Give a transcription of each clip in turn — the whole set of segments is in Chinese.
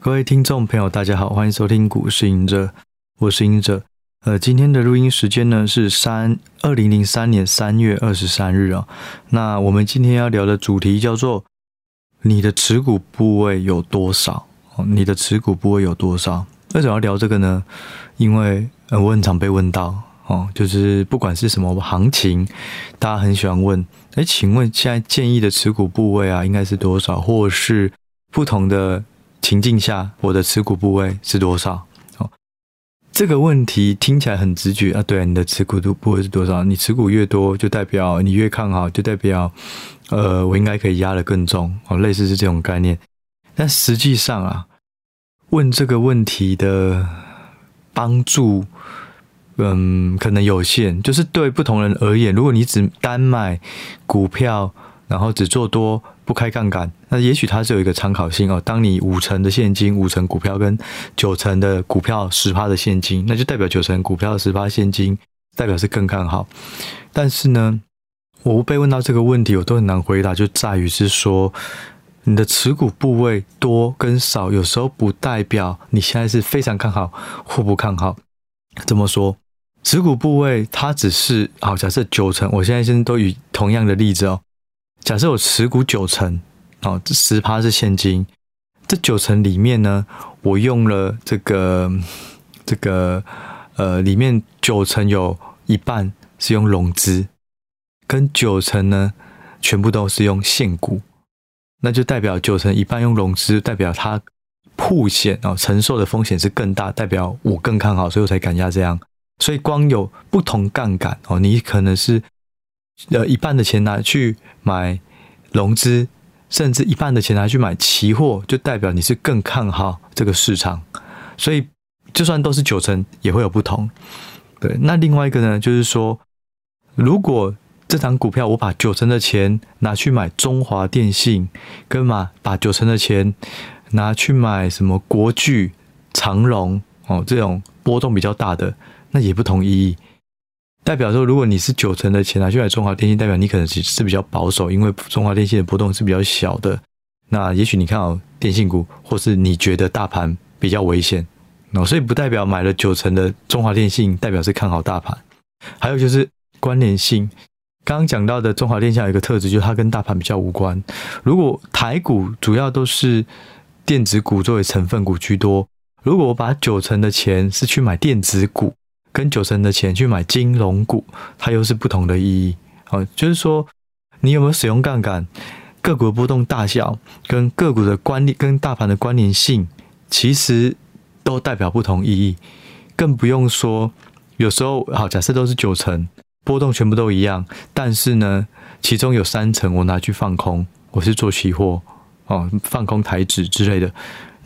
各位听众朋友，大家好，欢迎收听股市赢者，我是赢者。呃，今天的录音时间呢是三二零零三年三月二十三日啊。那我们今天要聊的主题叫做你的持股部位有多少？哦，你的持股部位有多少？为什么要聊这个呢？因为呃，我很常被问到哦，就是不管是什么行情，大家很喜欢问，哎，请问现在建议的持股部位啊，应该是多少？或是不同的？情境下，我的持股部位是多少？哦，这个问题听起来很直觉啊。对，你的持股度部位是多少？你持股越多，就代表你越看好，就代表呃，我应该可以压得更重哦，类似是这种概念。但实际上啊，问这个问题的帮助，嗯，可能有限。就是对不同人而言，如果你只单买股票，然后只做多。不开杠杆，那也许它是有一个参考性哦。当你五成的现金、五成股票跟九成的股票十趴的现金，那就代表九成股票十趴现金代表是更看好。但是呢，我被问到这个问题，我都很难回答，就在于是说，你的持股部位多跟少，有时候不代表你现在是非常看好或不看好。怎么说？持股部位它只是好，假设九成，我现在先都以同样的例子哦。假设我持股九成，哦，这十趴是现金，这九成里面呢，我用了这个这个呃，里面九成有一半是用融资，跟九成呢全部都是用现股，那就代表九成一半用融资，代表它曝险哦，承受的风险是更大，代表我更看好，所以我才敢压这样。所以光有不同杠杆哦，你可能是。呃，一半的钱拿去买融资，甚至一半的钱拿去买期货，就代表你是更看好这个市场。所以，就算都是九成，也会有不同。对，那另外一个呢，就是说，如果这档股票我把九成的钱拿去买中华电信，跟嘛把九成的钱拿去买什么国巨、长荣哦，这种波动比较大的，那也不同意义。代表说，如果你是九成的钱拿去买中华电信，代表你可能是比较保守，因为中华电信的波动是比较小的。那也许你看好电信股，或是你觉得大盘比较危险，那所以不代表买了九成的中华电信代表是看好大盘。还有就是关联性，刚刚讲到的中华电信有一个特质，就是它跟大盘比较无关。如果台股主要都是电子股作为成分股居多，如果我把九成的钱是去买电子股。跟九成的钱去买金融股，它又是不同的意义。好，就是说你有没有使用杠杆，个股的波动大小跟个股的关联跟大盘的关联性，其实都代表不同意义。更不用说有时候，好，假设都是九成波动全部都一样，但是呢，其中有三成我拿去放空，我是做期货哦，放空台指之类的。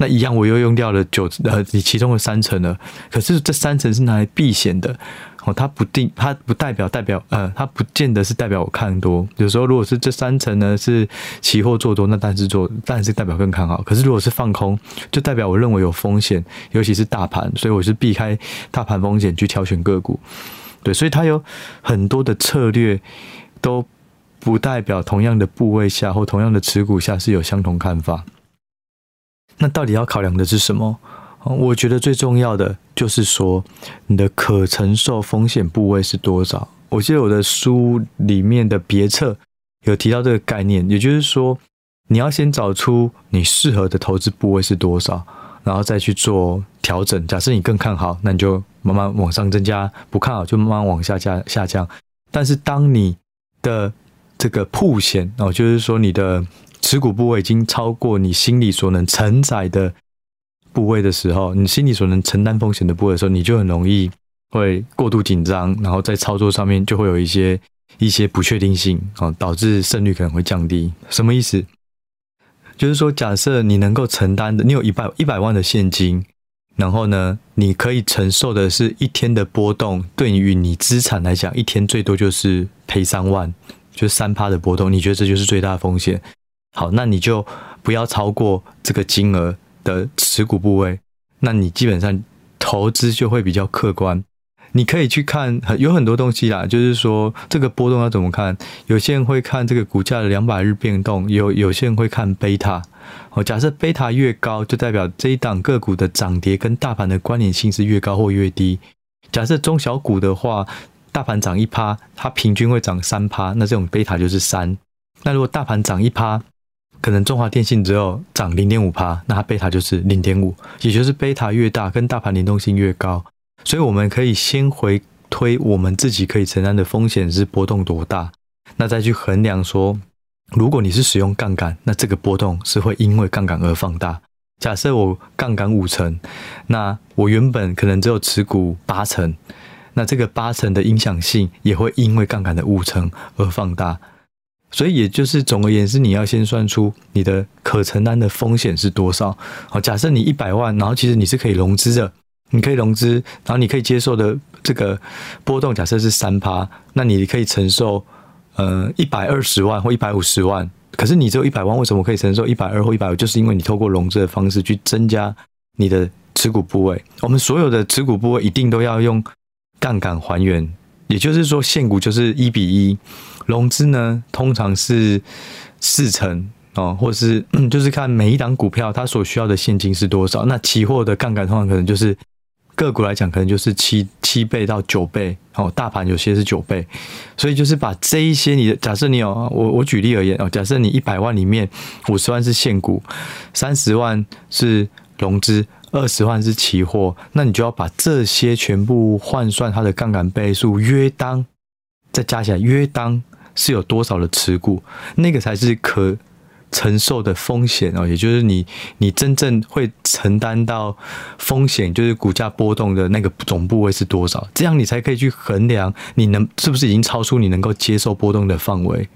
那一样，我又用掉了九呃，你其中的三成了。可是这三成是拿来避险的哦，它不定，它不代表代表呃，它不见得是代表我看多。有时候如果是这三成呢是期货做多，那但是做但是代表更看好。可是如果是放空，就代表我认为有风险，尤其是大盘，所以我是避开大盘风险去挑选个股。对，所以它有很多的策略，都不代表同样的部位下或同样的持股下是有相同看法。那到底要考量的是什么？我觉得最重要的就是说，你的可承受风险部位是多少？我记得我的书里面的别册有提到这个概念，也就是说，你要先找出你适合的投资部位是多少，然后再去做调整。假设你更看好，那你就慢慢往上增加；不看好，就慢慢往下降下降。但是当你的这个曝险哦，就是说你的。持股部位已经超过你心里所能承载的部位的时候，你心里所能承担风险的部位的时候，你就很容易会过度紧张，然后在操作上面就会有一些一些不确定性哦，导致胜率可能会降低。什么意思？就是说，假设你能够承担的，你有一百一百万的现金，然后呢，你可以承受的是一天的波动，对于你资产来讲，一天最多就是赔三万，就三趴的波动，你觉得这就是最大的风险？好，那你就不要超过这个金额的持股部位，那你基本上投资就会比较客观。你可以去看很，有很多东西啦，就是说这个波动要怎么看？有些人会看这个股价的两百日变动，有有些人会看贝塔。哦，假设贝塔越高，就代表这一档个股的涨跌跟大盘的关联性是越高或越低。假设中小股的话，大盘涨一趴，它平均会涨三趴，那这种贝塔就是三。那如果大盘涨一趴，可能中华电信只有涨零点五趴，那它贝塔就是零点五，也就是贝塔越大，跟大盘联动性越高。所以我们可以先回推我们自己可以承担的风险是波动多大，那再去衡量说，如果你是使用杠杆，那这个波动是会因为杠杆而放大。假设我杠杆五成，那我原本可能只有持股八成，那这个八成的影响性也会因为杠杆的五成而放大。所以也就是总而言之，你要先算出你的可承担的风险是多少。好，假设你一百万，然后其实你是可以融资的，你可以融资，然后你可以接受的这个波动，假设是三趴，那你可以承受呃一百二十万或一百五十万。可是你只有一百万，为什么可以承受一百二或一百五？就是因为你透过融资的方式去增加你的持股部位。我们所有的持股部位一定都要用杠杆还原，也就是说现股就是一比一。融资呢，通常是四成哦，或是 就是看每一档股票它所需要的现金是多少。那期货的杠杆通常可能就是个股来讲，可能就是七七倍到九倍哦，大盘有些是九倍。所以就是把这一些你的假设你有我我举例而言哦，假设你一百万里面五十万是现股，三十万是融资，二十万是期货，那你就要把这些全部换算它的杠杆倍数约当，再加起来约当。是有多少的持股，那个才是可承受的风险哦，也就是你你真正会承担到风险，就是股价波动的那个总部位是多少，这样你才可以去衡量你能是不是已经超出你能够接受波动的范围。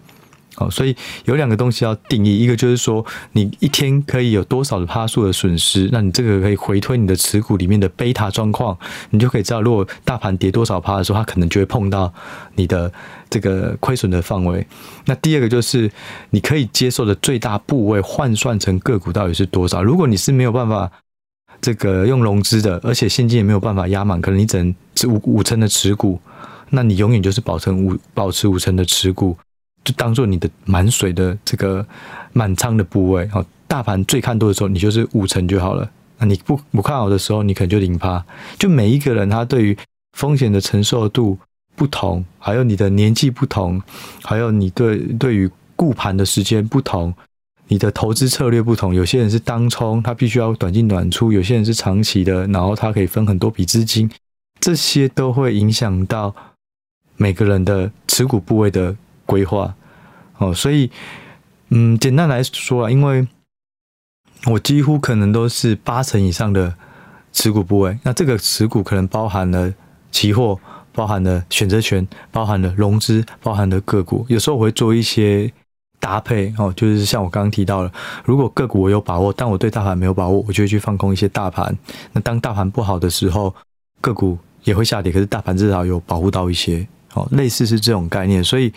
好，所以有两个东西要定义，一个就是说你一天可以有多少的趴数的损失，那你这个可以回推你的持股里面的贝塔状况，你就可以知道，如果大盘跌多少趴的时候，它可能就会碰到你的这个亏损的范围。那第二个就是你可以接受的最大部位换算成个股到底是多少？如果你是没有办法这个用融资的，而且现金也没有办法压满，可能你只能五五成的持股，那你永远就是保存五保持五成的持股。就当做你的满水的这个满仓的部位哦，大盘最看多的时候，你就是五成就好了。那你不不看好的时候，你可能就零趴。就每一个人他对于风险的承受度不同，还有你的年纪不同，还有你对对于顾盘的时间不同，你的投资策略不同。有些人是当冲，他必须要短进短出；有些人是长期的，然后他可以分很多笔资金，这些都会影响到每个人的持股部位的。规划哦，所以嗯，简单来说啊，因为我几乎可能都是八成以上的持股部位，那这个持股可能包含了期货，包含了选择权，包含了融资，包含了个股。有时候我会做一些搭配哦，就是像我刚刚提到了，如果个股我有把握，但我对大盘没有把握，我就会去放空一些大盘。那当大盘不好的时候，个股也会下跌，可是大盘至少有保护到一些哦，类似是这种概念，所以。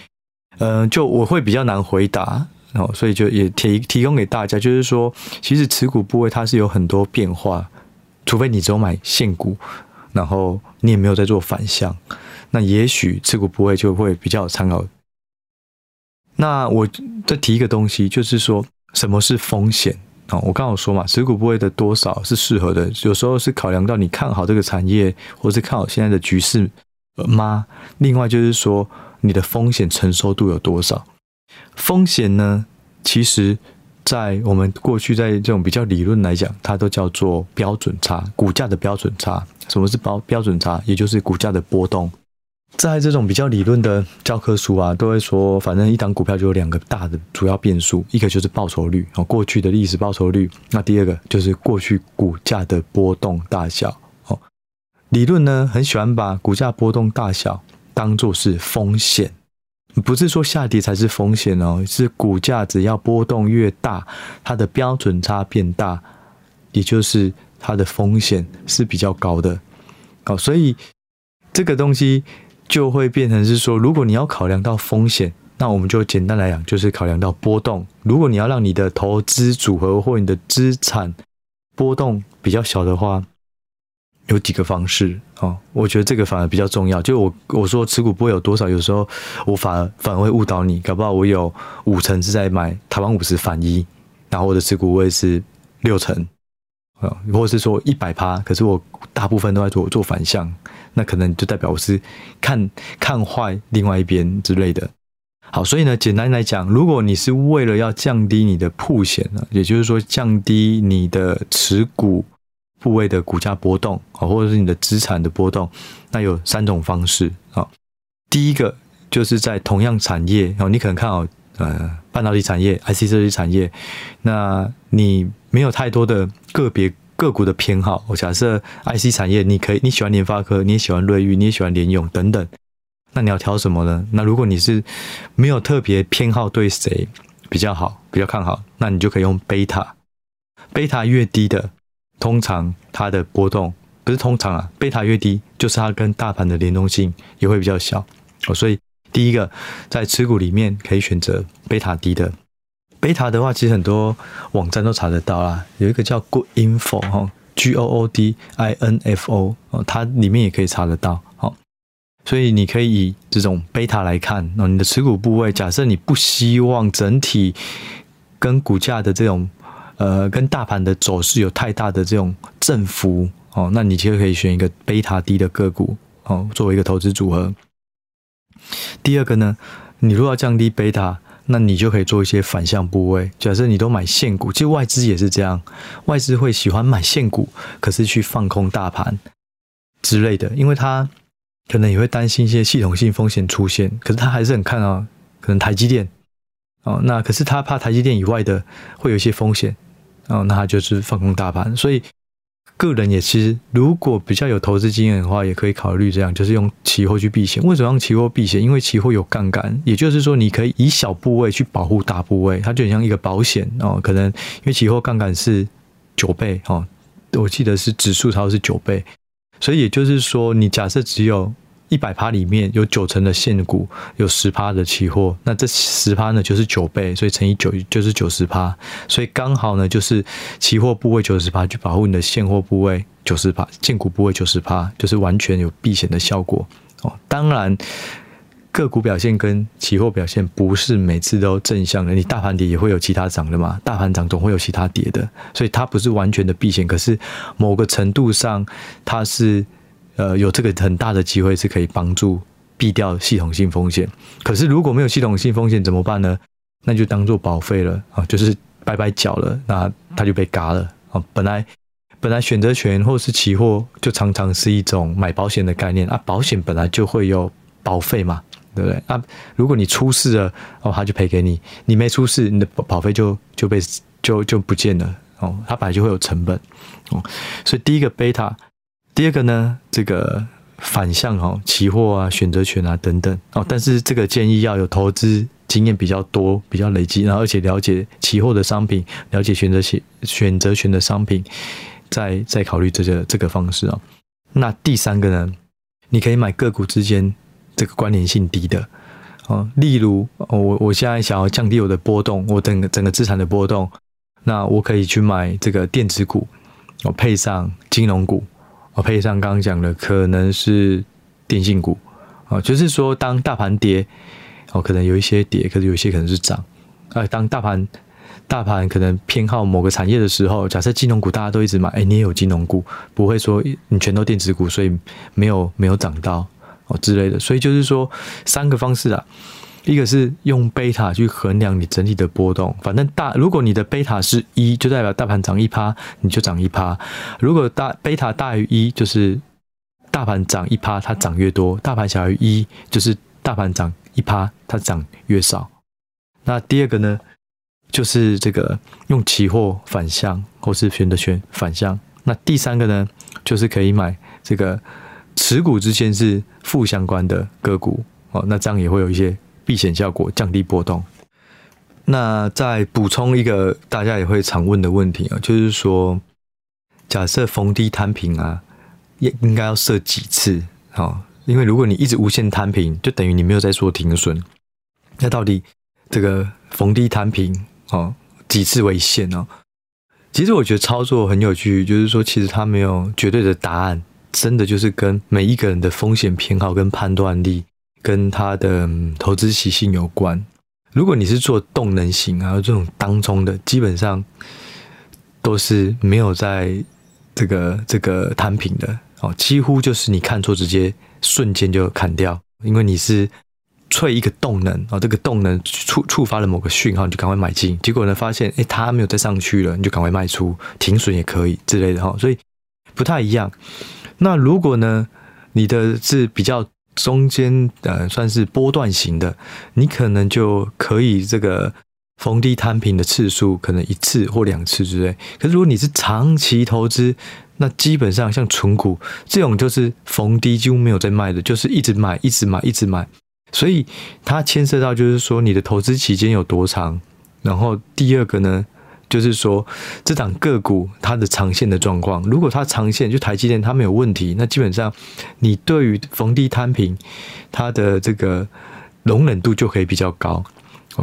嗯、就我会比较难回答哦，所以就也提提供给大家，就是说，其实持股部位它是有很多变化，除非你只有买现股，然后你也没有在做反向，那也许持股部位就会比较有参考。那我再提一个东西，就是说什么是风险啊？我刚刚说嘛，持股部位的多少是适合的，有时候是考量到你看好这个产业，或是看好现在的局势呃吗？另外就是说。你的风险承受度有多少？风险呢？其实，在我们过去在这种比较理论来讲，它都叫做标准差，股价的标准差。什么是标标准差？也就是股价的波动。在这种比较理论的教科书啊，都会说，反正一档股票就有两个大的主要变数，一个就是报酬率哦，过去的历史报酬率；那第二个就是过去股价的波动大小哦。理论呢，很喜欢把股价波动大小。当做是风险，不是说下跌才是风险哦，是股价只要波动越大，它的标准差变大，也就是它的风险是比较高的。哦，所以这个东西就会变成是说，如果你要考量到风险，那我们就简单来讲，就是考量到波动。如果你要让你的投资组合或你的资产波动比较小的话，有几个方式哦，我觉得这个反而比较重要。就我我说持股不会有多少，有时候我反而反而会误导你，搞不好我有五成是在买台湾五十反一，然后我的持股位是六成啊，或者是说一百趴，可是我大部分都在做做反向，那可能就代表我是看看坏另外一边之类的。好，所以呢，简单来讲，如果你是为了要降低你的曝险呢，也就是说降低你的持股。部位的股价波动啊，或者是你的资产的波动，那有三种方式啊。第一个就是在同样产业哦，你可能看好呃半导体产业、IC 设计产业，那你没有太多的个别个股的偏好。我假设 IC 产业，你可以你喜欢联发科，你也喜欢瑞昱，你也喜欢联咏等等，那你要挑什么呢？那如果你是没有特别偏好对谁比较好、比较看好，那你就可以用贝塔，贝塔越低的。通常它的波动不是通常啊，贝塔越低，就是它跟大盘的联动性也会比较小哦。所以第一个在持股里面可以选择贝塔低的。贝塔的话，其实很多网站都查得到啦，有一个叫 Good Info 哈，G O O D I N F O 哦，它里面也可以查得到。好，所以你可以以这种贝塔来看哦，你的持股部位，假设你不希望整体跟股价的这种。呃，跟大盘的走势有太大的这种振幅哦，那你就可以选一个贝塔低的个股哦，作为一个投资组合。第二个呢，你如果要降低贝塔，那你就可以做一些反向部位。假设你都买现股，其实外资也是这样，外资会喜欢买现股，可是去放空大盘之类的，因为他可能也会担心一些系统性风险出现，可是他还是很看啊，可能台积电哦，那可是他怕台积电以外的会有一些风险。哦，那他就是放空大盘，所以个人也其实如果比较有投资经验的话，也可以考虑这样，就是用期货去避险。为什么用期货避险？因为期货有杠杆，也就是说你可以以小部位去保护大部位，它就很像一个保险哦。可能因为期货杠杆是九倍哦，我记得是指数超是九倍，所以也就是说，你假设只有。一百趴里面有九成的现股，有十趴的期货，那这十趴呢就是九倍，所以乘以九就是九十趴，所以刚好呢就是期货部位九十趴去保护你的现货部位九十趴，现股部位九十趴，就是完全有避险的效果哦。当然个股表现跟期货表现不是每次都正向的，你大盘跌也会有其他涨的嘛，大盘涨总会有其他跌的，所以它不是完全的避险，可是某个程度上它是。呃，有这个很大的机会是可以帮助避掉系统性风险。可是如果没有系统性风险怎么办呢？那就当做保费了啊，就是白白缴了，那它就被嘎了啊。本来本来选择权或是期货就常常是一种买保险的概念啊，保险本来就会有保费嘛，对不对？啊，如果你出事了哦，他就赔给你；你没出事，你的保费就就被就就不见了哦，它本来就会有成本哦。所以第一个贝塔。第二个呢，这个反向哈，期货啊、选择权啊等等哦，但是这个建议要有投资经验比较多、比较累积，然后而且了解期货的商品，了解选择权、选择权的商品，再再考虑这个这个方式啊。那第三个呢，你可以买个股之间这个关联性低的哦，例如我我现在想要降低我的波动，我整个整个资产的波动，那我可以去买这个电子股，我配上金融股。我配上刚刚讲的，可能是电信股，啊，就是说当大盘跌，哦，可能有一些跌，可是有一些可能是涨，呃，当大盘大盘可能偏好某个产业的时候，假设金融股大家都一直买，哎，你也有金融股，不会说你全都电子股，所以没有没有涨到哦之类的，所以就是说三个方式啊。一个是用贝塔去衡量你整体的波动，反正大，如果你的贝塔是一，就代表大盘涨一趴，你就涨一趴；如果大贝塔大于一，就是大盘涨一趴，它涨越多；大盘小于一，就是大盘涨一趴，它涨越少。那第二个呢，就是这个用期货反向，或是选择权反向。那第三个呢，就是可以买这个持股之间是负相关的个股哦，那这样也会有一些。避险效果，降低波动。那再补充一个大家也会常问的问题啊，就是说，假设逢低摊平啊，应应该要设几次啊？因为如果你一直无限摊平，就等于你没有在做停损。那到底这个逢低摊平啊，几次为限呢？其实我觉得操作很有趣，就是说，其实它没有绝对的答案真的就是跟每一个人的风险偏好跟判断力，跟他的投资习性有关。如果你是做动能型啊，这种当冲的，基本上都是没有在这个这个摊平的哦，几乎就是你看错，直接瞬间就砍掉，因为你是。吹一个动能啊，这个动能触触发了某个讯号，你就赶快买进。结果呢，发现诶，它没有再上去了，你就赶快卖出，停损也可以之类的哈。所以不太一样。那如果呢，你的是比较中间呃，算是波段型的，你可能就可以这个逢低摊平的次数可能一次或两次之类。可是如果你是长期投资，那基本上像存股这种，就是逢低几乎没有在卖的，就是一直买，一直买，一直买。所以它牵涉到就是说你的投资期间有多长，然后第二个呢，就是说这档个股它的长线的状况，如果它长线就台积电它没有问题，那基本上你对于逢低摊平它的这个容忍度就可以比较高。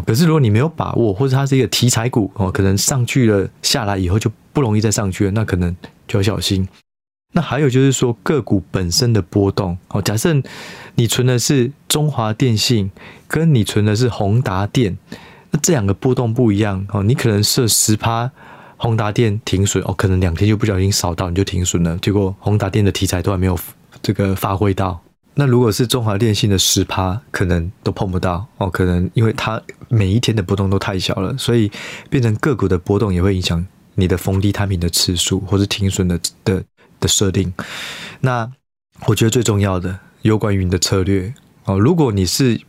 可是如果你没有把握，或者它是一个题材股哦，可能上去了下来以后就不容易再上去了，那可能就要小心。那还有就是说个股本身的波动哦，假设你存的是中华电信，跟你存的是宏达电，那这两个波动不一样哦。你可能设十趴宏达电停损哦，可能两天就不小心扫到你就停损了，结果宏达电的题材都还没有这个发挥到。那如果是中华电信的十趴，可能都碰不到哦，可能因为它每一天的波动都太小了，所以变成个股的波动也会影响你的逢低摊平的次数，或是停损的的。的设定，那我觉得最重要的有关于你的策略哦。如果你是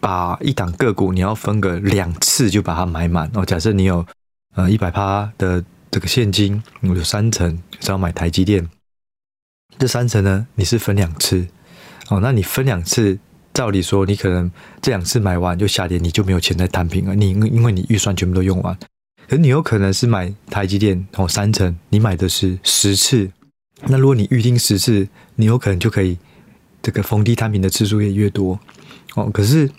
把一档个股，你要分个两次就把它买满哦。假设你有呃一百趴的这个现金，有三成只要买台积电，这三成呢你是分两次哦。那你分两次，照理说你可能这两次买完就下跌，你就没有钱再摊平了。你因为你预算全部都用完，可你有可能是买台积电哦三成，你买的是十次。那如果你预定十次，你有可能就可以这个逢低摊平的次数也越多哦。可是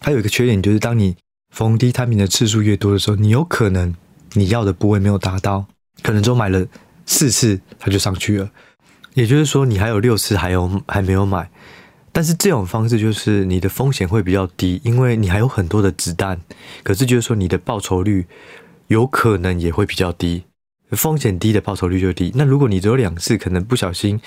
还有一个缺点，就是当你逢低摊平的次数越多的时候，你有可能你要的部位没有达到，可能就买了四次它就上去了。也就是说，你还有六次还有还没有买，但是这种方式就是你的风险会比较低，因为你还有很多的子弹。可是就是说你的报酬率有可能也会比较低。风险低的报酬率就低。那如果你只有两次，可能不小心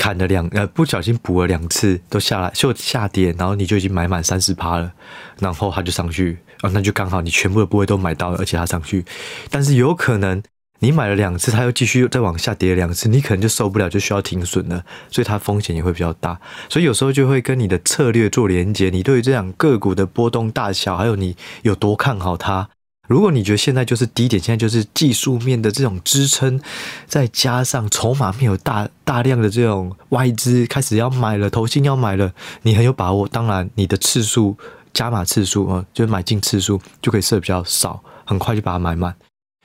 砍了两呃，不小心补了两次都下来就下跌，然后你就已经买满三十趴了，然后它就上去啊，那就刚好你全部的部位都买到了，而且它上去。但是有可能你买了两次，它又继续再往下跌两次，你可能就受不了，就需要停损了，所以它风险也会比较大。所以有时候就会跟你的策略做连接，你对于这样个股的波动大小，还有你有多看好它。如果你觉得现在就是低点，现在就是技术面的这种支撑，再加上筹码面有大大量的这种外资开始要买了，投信要买了，你很有把握。当然，你的次数加码次数啊，就是买进次数就可以设比较少，很快就把它买满。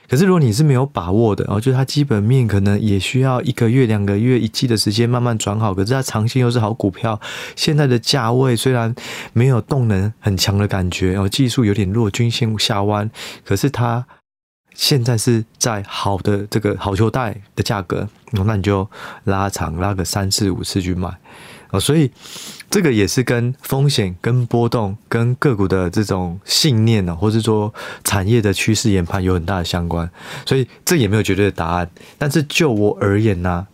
可是，如果你是没有把握的，哦，就是它基本面可能也需要一个月、两个月、一季的时间慢慢转好。可是它长线又是好股票，现在的价位虽然没有动能很强的感觉，哦，技术有点弱，均线下弯，可是它现在是在好的这个好球带的价格，那你就拉长拉个三四五次去买。所以这个也是跟风险、跟波动、跟个股的这种信念呢，或者说产业的趋势研判有很大的相关。所以这也没有绝对的答案。但是就我而言呢，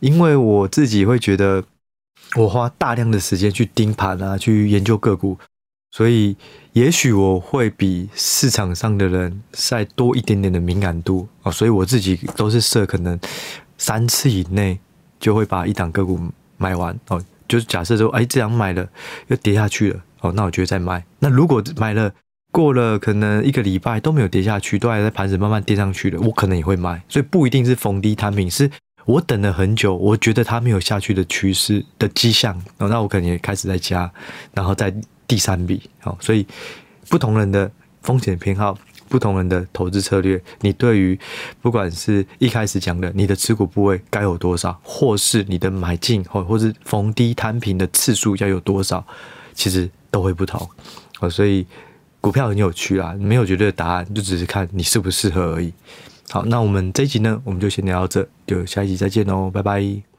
因为我自己会觉得，我花大量的时间去盯盘啊，去研究个股，所以也许我会比市场上的人再多一点点的敏感度啊。所以我自己都是设可能三次以内就会把一档个股。买完哦，就是假设说，哎，这样买了又跌下去了哦，那我觉得再买。那如果买了过了可能一个礼拜都没有跌下去，都还在盘子慢慢跌上去了，我可能也会买。所以不一定是逢低摊平，是我等了很久，我觉得它没有下去的趋势的迹象，哦，那我可能也开始在加，然后再第三笔。哦，所以不同人的风险偏好。不同人的投资策略，你对于不管是一开始讲的你的持股部位该有多少，或是你的买进或或是逢低摊平的次数要有多少，其实都会不同。所以股票很有趣啦，没有绝对的答案，就只是看你适不适合而已。好，那我们这一集呢，我们就先聊到这，就下一集再见喽，拜拜。